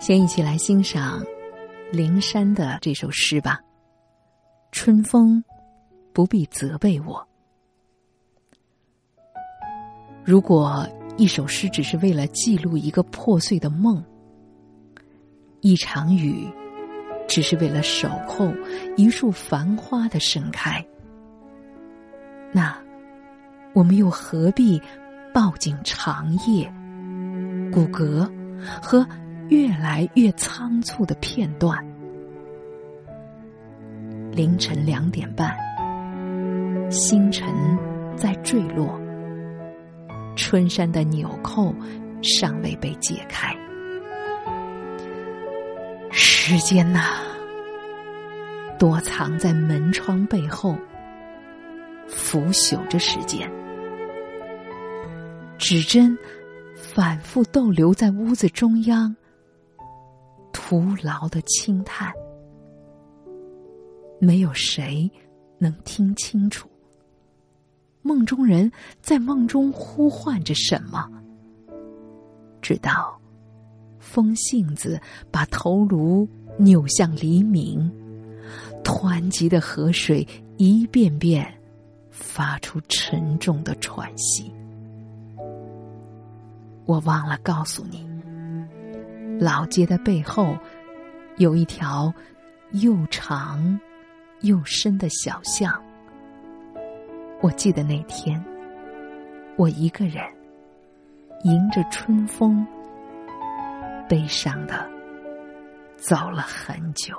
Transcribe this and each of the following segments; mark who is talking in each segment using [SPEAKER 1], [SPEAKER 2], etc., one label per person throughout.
[SPEAKER 1] 先一起来欣赏灵山的这首诗吧。春风不必责备我。如果一首诗只是为了记录一个破碎的梦，一场雨只是为了守候一束繁花的盛开，那我们又何必抱紧长夜、骨骼和越来越仓促的片段？凌晨两点半，星辰在坠落。春山的纽扣尚未被解开，时间呐，躲藏在门窗背后，腐朽着时间。指针反复逗留在屋子中央，徒劳的轻叹。没有谁能听清楚。梦中人在梦中呼唤着什么？直到风信子把头颅扭向黎明，湍急的河水一遍遍发出沉重的喘息。我忘了告诉你，老街的背后有一条又长又深的小巷。我记得那天，我一个人迎着春风，悲伤的走了很久。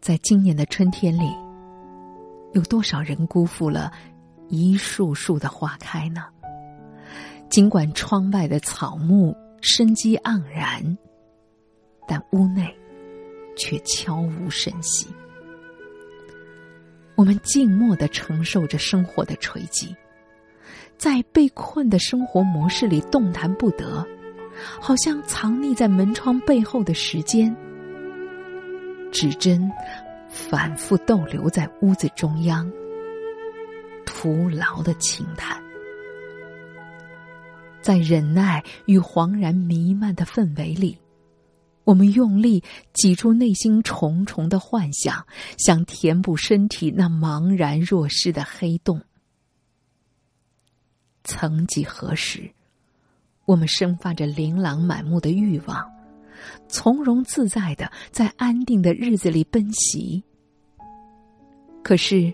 [SPEAKER 1] 在今年的春天里，有多少人辜负了一树树的花开呢？尽管窗外的草木。生机盎然，但屋内却悄无声息。我们静默的承受着生活的锤击，在被困的生活模式里动弹不得，好像藏匿在门窗背后的时间，指针反复逗留在屋子中央，徒劳的轻叹。在忍耐与惶然弥漫的氛围里，我们用力挤出内心重重的幻想，想填补身体那茫然若失的黑洞。曾几何时，我们生发着琳琅满目的欲望，从容自在的在安定的日子里奔袭。可是，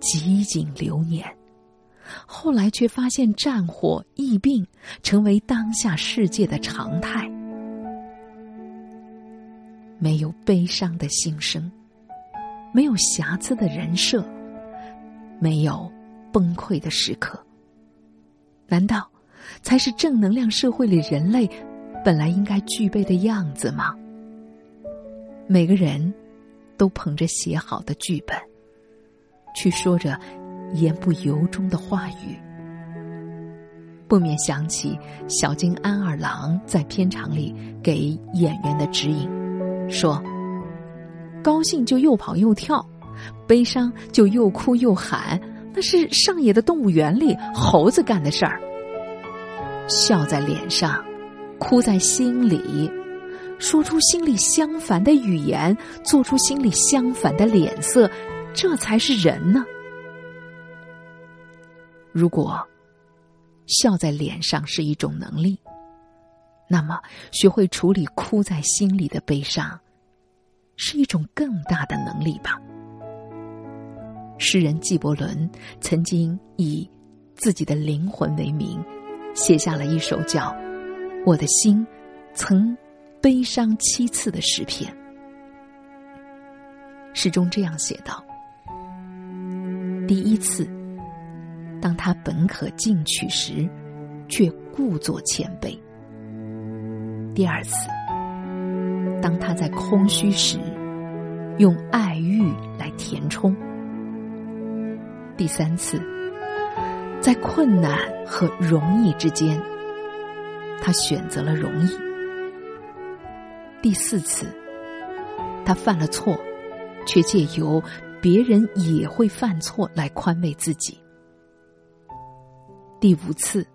[SPEAKER 1] 几经流年。后来却发现战火、疫病成为当下世界的常态，没有悲伤的心声，没有瑕疵的人设，没有崩溃的时刻。难道才是正能量社会里人类本来应该具备的样子吗？每个人都捧着写好的剧本，去说着。言不由衷的话语，不免想起小津安二郎在片场里给演员的指引，说：“高兴就又跑又跳，悲伤就又哭又喊，那是上野的动物园里猴子干的事儿。笑在脸上，哭在心里，说出心里相反的语言，做出心里相反的脸色，这才是人呢。”如果笑在脸上是一种能力，那么学会处理哭在心里的悲伤，是一种更大的能力吧。诗人纪伯伦曾经以自己的灵魂为名，写下了一首叫《我的心曾悲伤七次》的诗篇。诗中这样写道：第一次。当他本可进取时，却故作谦卑。第二次，当他在空虚时，用爱欲来填充。第三次，在困难和容易之间，他选择了容易。第四次，他犯了错，却借由别人也会犯错来宽慰自己。第五次，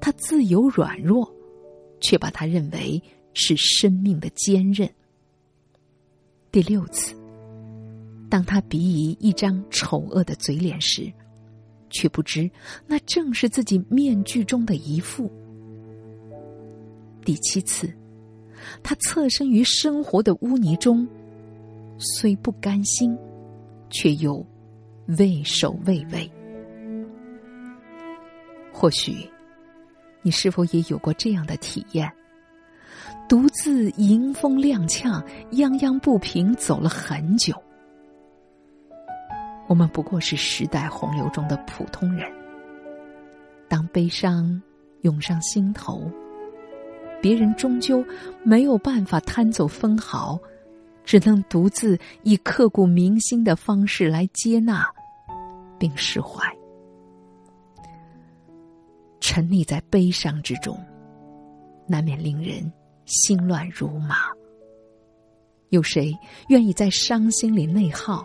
[SPEAKER 1] 他自由软弱，却把他认为是生命的坚韧。第六次，当他鄙夷一张丑恶的嘴脸时，却不知那正是自己面具中的一副。第七次，他侧身于生活的污泥中，虽不甘心，却又畏首畏尾。或许，你是否也有过这样的体验？独自迎风踉跄、泱泱不平走了很久。我们不过是时代洪流中的普通人。当悲伤涌上心头，别人终究没有办法贪走分毫，只能独自以刻骨铭心的方式来接纳并释怀。沉溺在悲伤之中，难免令人心乱如麻。有谁愿意在伤心里内耗？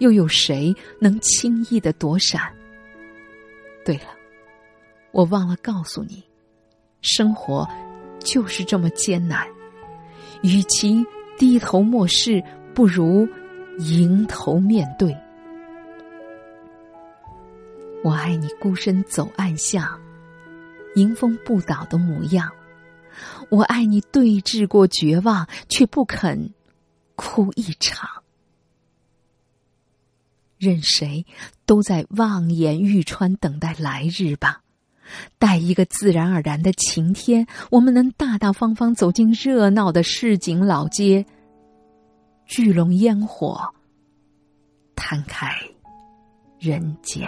[SPEAKER 1] 又有谁能轻易的躲闪？对了，我忘了告诉你，生活就是这么艰难。与其低头漠视，不如迎头面对。我爱你孤身走暗巷。迎风不倒的模样，我爱你。对峙过绝望，却不肯哭一场。任谁都在望眼欲穿，等待来日吧。待一个自然而然的晴天，我们能大大方方走进热闹的市井老街，聚拢烟火，摊开人间。